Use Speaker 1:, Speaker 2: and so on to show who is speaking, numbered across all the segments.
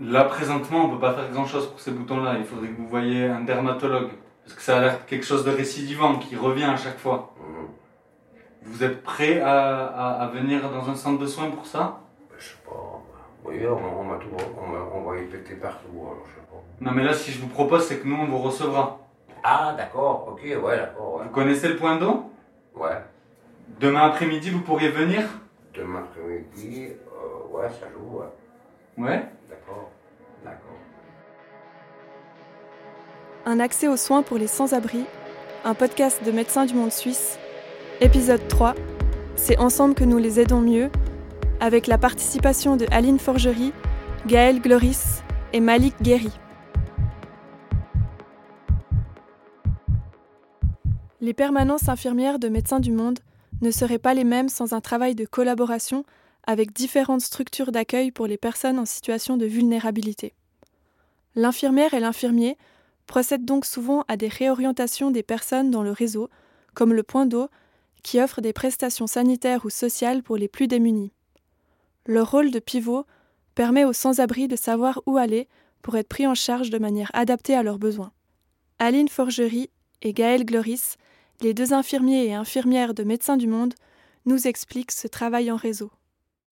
Speaker 1: Là, présentement, on peut pas faire grand-chose pour ces boutons-là. Il faudrait que vous voyiez un dermatologue. Parce que ça a l'air quelque chose de récidivant qui revient à chaque fois.
Speaker 2: Mhm.
Speaker 1: Vous êtes prêt à, à, à venir dans un centre de soins pour ça?
Speaker 2: Je sais pas. Oui, on, on m'a tout, on va y péter partout, alors je sais pas.
Speaker 1: Non, mais là, si je vous propose, c'est que nous, on vous recevra.
Speaker 2: Ah, d'accord, ok, ouais, d'accord, ouais.
Speaker 1: Vous connaissez le point d'eau?
Speaker 2: Ouais.
Speaker 1: Demain après-midi, vous pourriez venir?
Speaker 2: Demain après-midi, euh, ouais, ça joue, ouais.
Speaker 1: Ouais.
Speaker 2: D'accord, d'accord.
Speaker 3: Un accès aux soins pour les sans-abri, un podcast de Médecins du Monde Suisse. Épisode 3. C'est ensemble que nous les aidons mieux, avec la participation de Aline Forgerie, Gaël Gloris et Malik Guéry. Les permanences infirmières de Médecins du Monde ne seraient pas les mêmes sans un travail de collaboration avec différentes structures d'accueil pour les personnes en situation de vulnérabilité. L'infirmière et l'infirmier procèdent donc souvent à des réorientations des personnes dans le réseau, comme le point d'eau, qui offre des prestations sanitaires ou sociales pour les plus démunis. Leur rôle de pivot permet aux sans-abri de savoir où aller pour être pris en charge de manière adaptée à leurs besoins. Aline Forgerie et Gaël Gloris, les deux infirmiers et infirmières de Médecins du Monde, nous expliquent ce travail en réseau.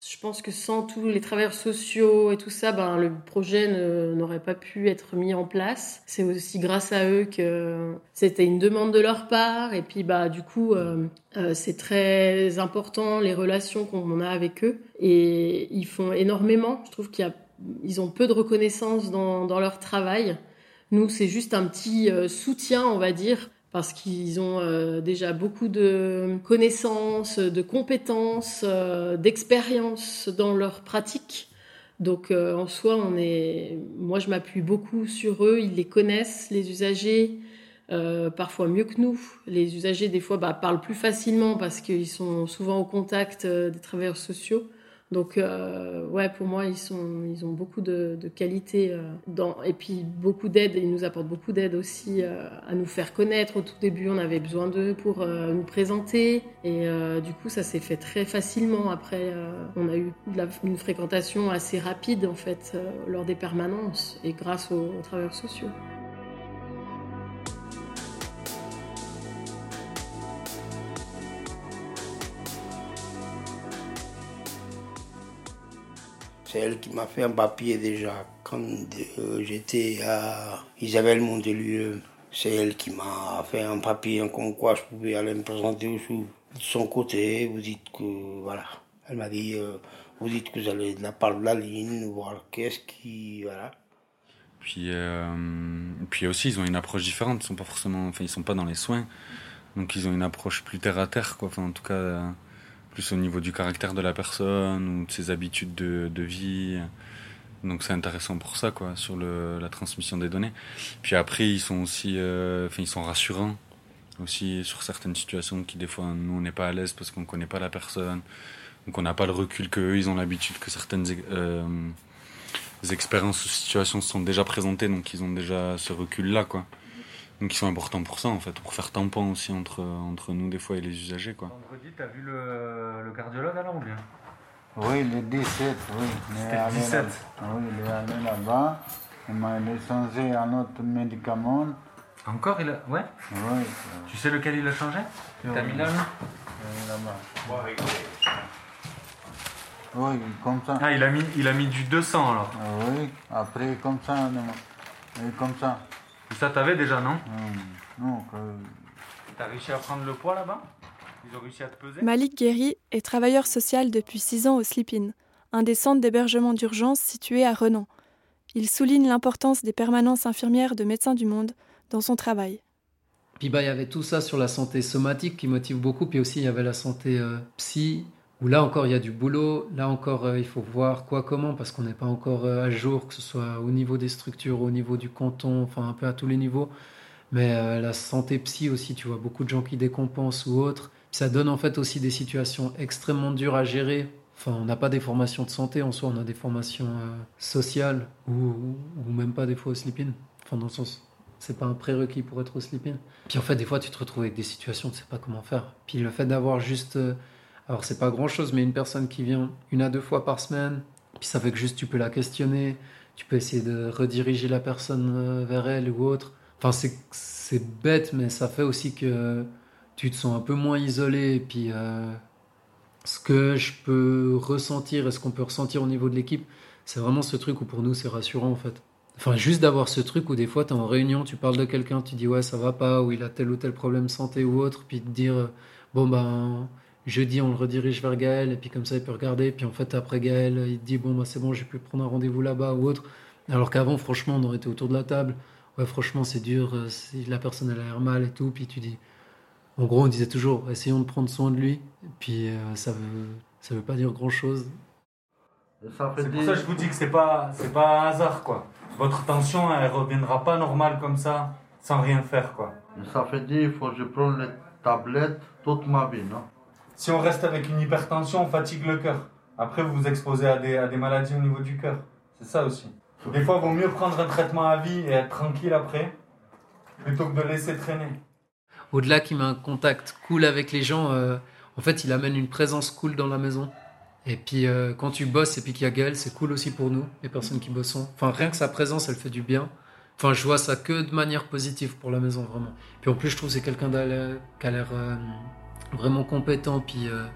Speaker 4: Je pense que sans tous les travailleurs sociaux et tout ça, ben, le projet n'aurait pas pu être mis en place. C'est aussi grâce à eux que c'était une demande de leur part. Et puis, bah, du coup, euh, euh, c'est très important les relations qu'on a avec eux. Et ils font énormément. Je trouve qu'ils ont peu de reconnaissance dans, dans leur travail. Nous, c'est juste un petit euh, soutien, on va dire, parce qu'ils ont euh, déjà beaucoup de connaissances, de compétences, euh, d'expérience dans leur pratique. Donc euh, en soi, on est, moi je m'appuie beaucoup sur eux. Ils les connaissent, les usagers, euh, parfois mieux que nous. Les usagers des fois bah, parlent plus facilement parce qu'ils sont souvent au contact des travailleurs sociaux. Donc euh, ouais, pour moi, ils sont, ils ont beaucoup de, qualités euh, et puis beaucoup d'aide. Ils nous apportent beaucoup d'aide aussi euh, à nous faire connaître. Au tout début, on avait besoin d'eux pour nous présenter, et du coup, ça s'est fait très facilement. Après, on a eu une fréquentation assez rapide en fait lors des permanences et grâce aux, aux travailleurs sociaux.
Speaker 5: C'est elle qui m'a fait un papier déjà quand euh, j'étais à Isabelle Montelieu. C'est elle qui m'a fait un papier comme quoi je pouvais aller me présenter au sous de son côté. Vous dites que voilà. Elle m'a dit euh, vous dites que vous allez de la part de la ligne, voir qu'est-ce qui voilà.
Speaker 6: Puis, euh, puis aussi, ils ont une approche différente. Ils sont enfin, sont pas dans les soins, donc ils ont une approche plus terre à terre, quoi. En tout cas, plus au niveau du caractère de la personne ou de ses habitudes de, de vie. Donc c'est intéressant pour ça, quoi, sur le, la transmission des données. Puis après, ils sont aussi, euh, ils sont rassurants aussi sur certaines situations qui des fois nous on n'est pas à l'aise parce qu'on connaît pas la personne, donc on n'a pas le recul que eux, ils ont l'habitude que certaines euh, expériences ou situations se sont déjà présentées, donc ils ont déjà ce recul-là, quoi. Donc ils sont importants pour ça, en fait, pour faire tampon aussi entre, entre nous, des fois, et les usagers, quoi.
Speaker 1: Vendredi, t'as vu le, le cardiologue alors ou bien
Speaker 7: Oui, le 17, oui. Il est
Speaker 1: C'était le
Speaker 7: allé
Speaker 1: 17.
Speaker 7: là- Oui, il est allé là-bas. Il m'a changé un autre médicament.
Speaker 1: Encore il a... Ouais
Speaker 7: Oui, euh,
Speaker 1: Tu sais lequel il a changé T'as mis là, là
Speaker 7: euh, là-bas. Oui, comme ça.
Speaker 1: Ah, il a mis, il a mis du 200 alors.
Speaker 7: Oui, après comme ça, comme ça.
Speaker 1: Et ça t'avais déjà, non
Speaker 7: Hum, Non, que-
Speaker 1: T'as réussi à prendre le poids là-bas? Ils ont réussi à te peser?
Speaker 3: Malik Guéry est travailleur social depuis six ans au Slip-In, un des centres d'hébergement d'urgence situé à Renan. Il souligne l'importance des permanences infirmières de Médecins du Monde dans son travail.
Speaker 8: Puis bah, il y avait tout ça sur la santé somatique qui motive beaucoup, puis aussi il y avait la santé euh, psy, où là encore il y a du boulot, là encore euh, il faut voir quoi, comment, parce qu'on n'est pas encore euh, à jour, que ce soit au niveau des structures, au niveau du canton, enfin un peu à tous les niveaux. Mais euh, la santé psy aussi, tu vois, beaucoup de gens qui décompensent ou autres. Ça donne en fait aussi des situations extrêmement dures à gérer. Enfin, on n'a pas des formations de santé en soi, on a des formations sociales ou, ou- même pas des fois au sleep-in. Enfin, dans le sens, c'est pas un prérequis pour être au sleep-in. Puis en fait, des fois, tu te retrouves avec des situations, tu sais pas comment faire. Puis le fait d'avoir juste, alors c'est pas grand chose, mais une personne qui vient une à deux fois par semaine, puis ça fait que juste tu peux la questionner, tu peux essayer de rediriger la personne euh, vers elle ou autre. Enfin, c'est bête, mais ça fait aussi que tu te sens un peu moins isolé. Et puis, euh, ce que je peux ressentir et ce qu'on peut ressentir au niveau de l'équipe, c'est vraiment ce truc où pour nous, c'est rassurant en fait. Enfin, juste d'avoir ce truc où des fois, tu es en réunion, tu parles de quelqu'un, tu dis ouais, ça va pas, ou il a tel ou tel problème santé ou autre, puis te dire euh, bon ben jeudi on le redirige vers Gaël et puis comme ça il peut regarder puis en fait après Gaël il te dit bon bah c'est bon j'ai pu prendre un rendez-vous là-bas ou autre. Alors qu'avant franchement on aurait été autour de la table. Ouais franchement c'est dur euh, si la personne elle a l'air mal et tout puis tu dis en gros on disait toujours essayons de prendre soin de lui puis euh, ça veut ça veut pas dire grand chose
Speaker 1: c'est pour ça que je vous dis que c'est pas c'est pas un hasard quoi. Votre tension elle reviendra pas normale comme ça sans rien faire quoi.
Speaker 7: Ça fait dire il faut que je prenne les tablettes toute ma vie non?
Speaker 1: Si on reste avec une hypertension, on fatigue le cœur. Après, vous vous exposez à des, maladies au niveau du cœur. C'est ça aussi. Des fois, il vaut mieux prendre un traitement à vie et être tranquille après, plutôt que de laisser traîner.
Speaker 8: Au-delà qu'il met un contact cool avec les gens, euh, en fait, il amène une présence cool dans la maison. Et puis, euh, quand tu bosses et puis qu'il y a Gaël, c'est cool aussi pour nous, les personnes qui bossent. Enfin, rien que sa présence, elle fait du bien. Enfin, je vois ça que de manière positive pour la maison, vraiment. Puis en plus, je trouve que c'est quelqu'un qui a l'air euh, vraiment compétent, puis, euh,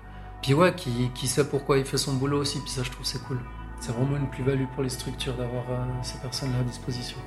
Speaker 8: puis ouais, qui, qui, sait pourquoi il fait son boulot aussi, puis ça je trouve c'est cool. C'est vraiment une plus-value pour les structures d'avoir euh, ces personnes-là à disposition.